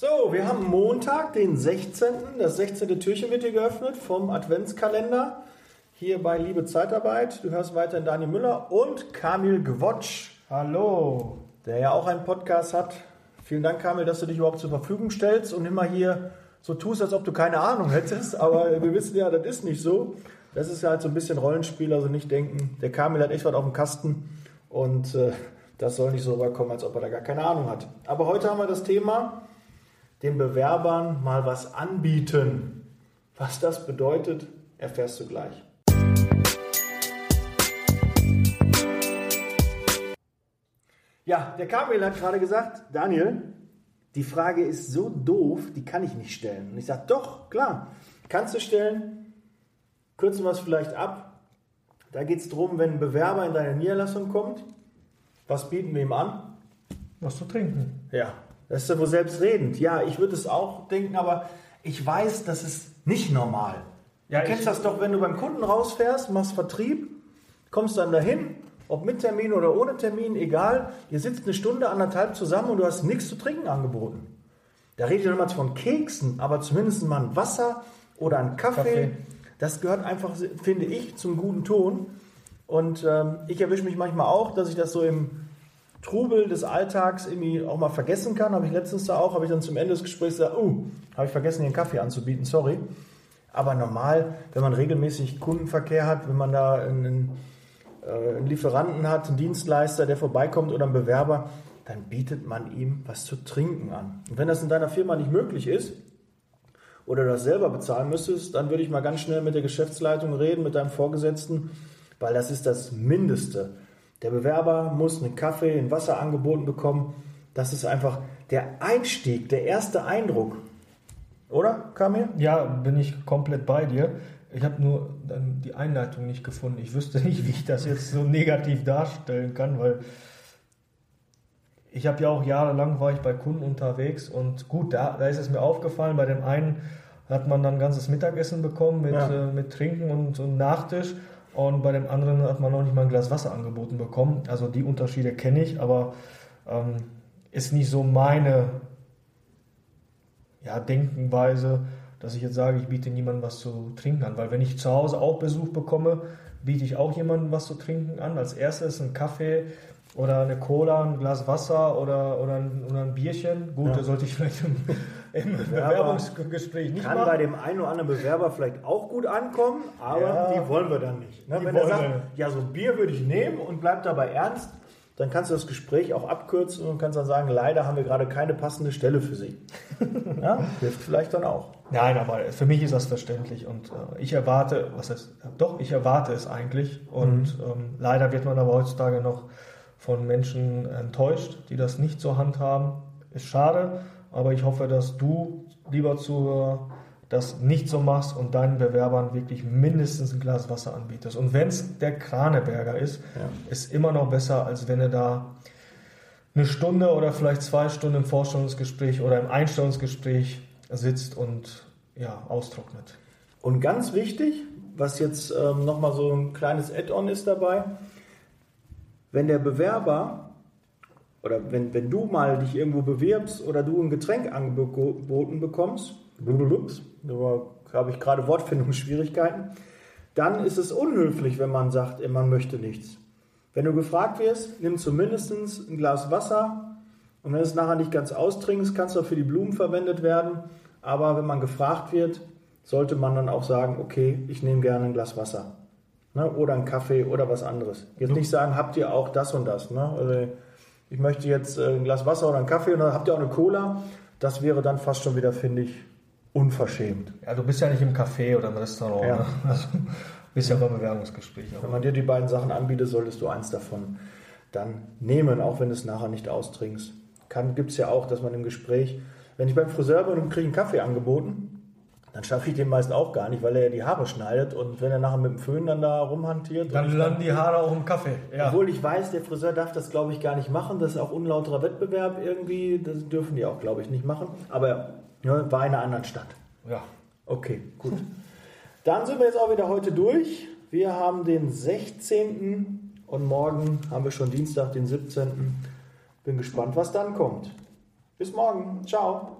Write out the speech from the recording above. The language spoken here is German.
So, wir haben Montag, den 16. Das 16. Türchen wird hier geöffnet vom Adventskalender. Hier bei Liebe Zeitarbeit. Du hörst weiterhin Daniel Müller und Kamil Gwotsch. Hallo. Der ja auch einen Podcast hat. Vielen Dank, Kamil, dass du dich überhaupt zur Verfügung stellst und immer hier so tust, als ob du keine Ahnung hättest. Aber wir wissen ja, das ist nicht so. Das ist ja halt so ein bisschen Rollenspiel, also nicht denken, der Kamil hat echt was auf dem Kasten und äh, das soll nicht so rüberkommen, als ob er da gar keine Ahnung hat. Aber heute haben wir das Thema, den Bewerbern mal was anbieten. Was das bedeutet, erfährst du gleich. Ja, der Kamil hat gerade gesagt, Daniel, die Frage ist so doof, die kann ich nicht stellen. Und ich sage, doch, klar, kannst du stellen. Kürzen wir es vielleicht ab. Da geht es darum, wenn ein Bewerber in deine Niederlassung kommt, was bieten wir ihm an? Was zu trinken. Ja, das ist ja wohl selbstredend. Ja, ich würde es auch denken, aber ich weiß, das ist nicht normal. Ja, du kennst das doch, wenn du beim Kunden rausfährst, machst Vertrieb, kommst dann dahin, ob mit Termin oder ohne Termin, egal. Ihr sitzt eine Stunde, anderthalb zusammen und du hast nichts zu trinken angeboten. Da rede ich noch niemals von Keksen, aber zumindest mal ein Wasser oder ein Kaffee. Kaffee. Das gehört einfach, finde ich, zum guten Ton. Und ähm, ich erwische mich manchmal auch, dass ich das so im Trubel des Alltags irgendwie auch mal vergessen kann. Habe ich letztens da auch, habe ich dann zum Ende des Gesprächs gesagt, oh, habe ich vergessen, den Kaffee anzubieten, sorry. Aber normal, wenn man regelmäßig Kundenverkehr hat, wenn man da einen, äh, einen Lieferanten hat, einen Dienstleister, der vorbeikommt oder einen Bewerber, dann bietet man ihm was zu trinken an. Und wenn das in deiner Firma nicht möglich ist, oder du das selber bezahlen müsstest, dann würde ich mal ganz schnell mit der Geschäftsleitung reden, mit deinem Vorgesetzten, weil das ist das Mindeste. Der Bewerber muss einen Kaffee, ein Wasser angeboten bekommen. Das ist einfach der Einstieg, der erste Eindruck. Oder, Kamil? Ja, bin ich komplett bei dir. Ich habe nur dann die Einleitung nicht gefunden. Ich wüsste nicht, wie ich das jetzt so negativ darstellen kann, weil ich habe ja auch jahrelang war ich bei Kunden unterwegs und gut, da, da ist es mir aufgefallen, bei dem einen hat man dann ganzes Mittagessen bekommen mit, Ja. äh, mit Trinken und, und Nachtisch und bei dem anderen hat man noch nicht mal ein Glas Wasser angeboten bekommen. Also die Unterschiede kenne ich, aber ähm, ist nicht so meine ja, Denkenweise, dass ich jetzt sage, ich biete niemandem was zu trinken an. Weil wenn ich zu Hause auch Besuch bekomme, biete ich auch jemandem was zu trinken an. Als erstes ein Kaffee oder eine Cola, ein Glas Wasser oder, oder, ein, oder ein Bierchen. Gut, Ja. das sollte ich vielleicht im, Bewerbungsgespräch nicht Kann machen. bei dem einen oder anderen Bewerber vielleicht auch gut ankommen, aber Ja. die wollen wir dann nicht. Ne? Wenn er sagt, ja, so ein Bier würde ich nehmen und bleibt dabei ernst, dann kannst du das Gespräch auch abkürzen und kannst dann sagen, leider haben wir gerade keine passende Stelle für Sie. ja, hilft vielleicht dann auch. Nein, aber für mich ist das verständlich und äh, ich erwarte, was heißt, doch, ich erwarte es eigentlich und ähm, leider wird man aber heutzutage noch von Menschen enttäuscht, die das nicht zur Hand haben. Ist schade, aber ich hoffe, dass du, lieber Zuhörer, das nicht so machst und deinen Bewerbern wirklich mindestens ein Glas Wasser anbietest. Und wenn es der Kraneberger ist, Ja. ist immer noch besser, als wenn er da eine Stunde oder vielleicht zwei Stunden im Vorstellungsgespräch oder im Einstellungsgespräch sitzt und ja, austrocknet. Und ganz wichtig, was jetzt ähm, nochmal so ein kleines Add-on ist dabei, wenn der Bewerber oder wenn, wenn du mal dich irgendwo bewirbst oder du ein Getränk angeboten bekommst, da habe ich gerade Wortfindungsschwierigkeiten, dann ist es unhöflich, wenn man sagt, man möchte nichts. Wenn du gefragt wirst, nimm zumindest ein Glas Wasser und wenn es nachher nicht ganz austrinkst, kann es auch für die Blumen verwendet werden. Aber wenn man gefragt wird, sollte man dann auch sagen, okay, ich nehme gerne ein Glas Wasser. Ne? Oder einen Kaffee oder was anderes. Jetzt nicht sagen, habt ihr auch das und das. Ne? Also ich möchte jetzt äh, ein Glas Wasser oder einen Kaffee und dann habt ihr auch eine Cola. Das wäre dann fast schon wieder, finde ich, unverschämt. Ja, du bist ja nicht im Café oder im Restaurant. Ja. Ne? Also, du bist ja beim Bewerbungsgespräch. Wenn man dir die beiden Sachen anbietet, solltest du eins davon dann nehmen, auch wenn du es nachher nicht austrinkst. Gibt es ja auch, dass man im Gespräch, wenn ich beim Friseur bin und kriege einen Kaffee angeboten, dann schaffe ich den meist auch gar nicht, weil er ja die Haare schneidet und wenn er nachher mit dem Föhn dann da rumhantiert. Dann landen die Haare auch im Kaffee. Ja. Obwohl ich weiß, der Friseur darf das, glaube ich, gar nicht machen. Das ist auch unlauterer Wettbewerb irgendwie. Das dürfen die auch, glaube ich, nicht machen. Aber ja, war in einer anderen Stadt. ja. Okay, gut. Dann sind wir jetzt auch wieder heute durch. Wir haben den 16. und morgen haben wir schon Dienstag, den 17. Bin gespannt, was dann kommt. Bis morgen. Ciao.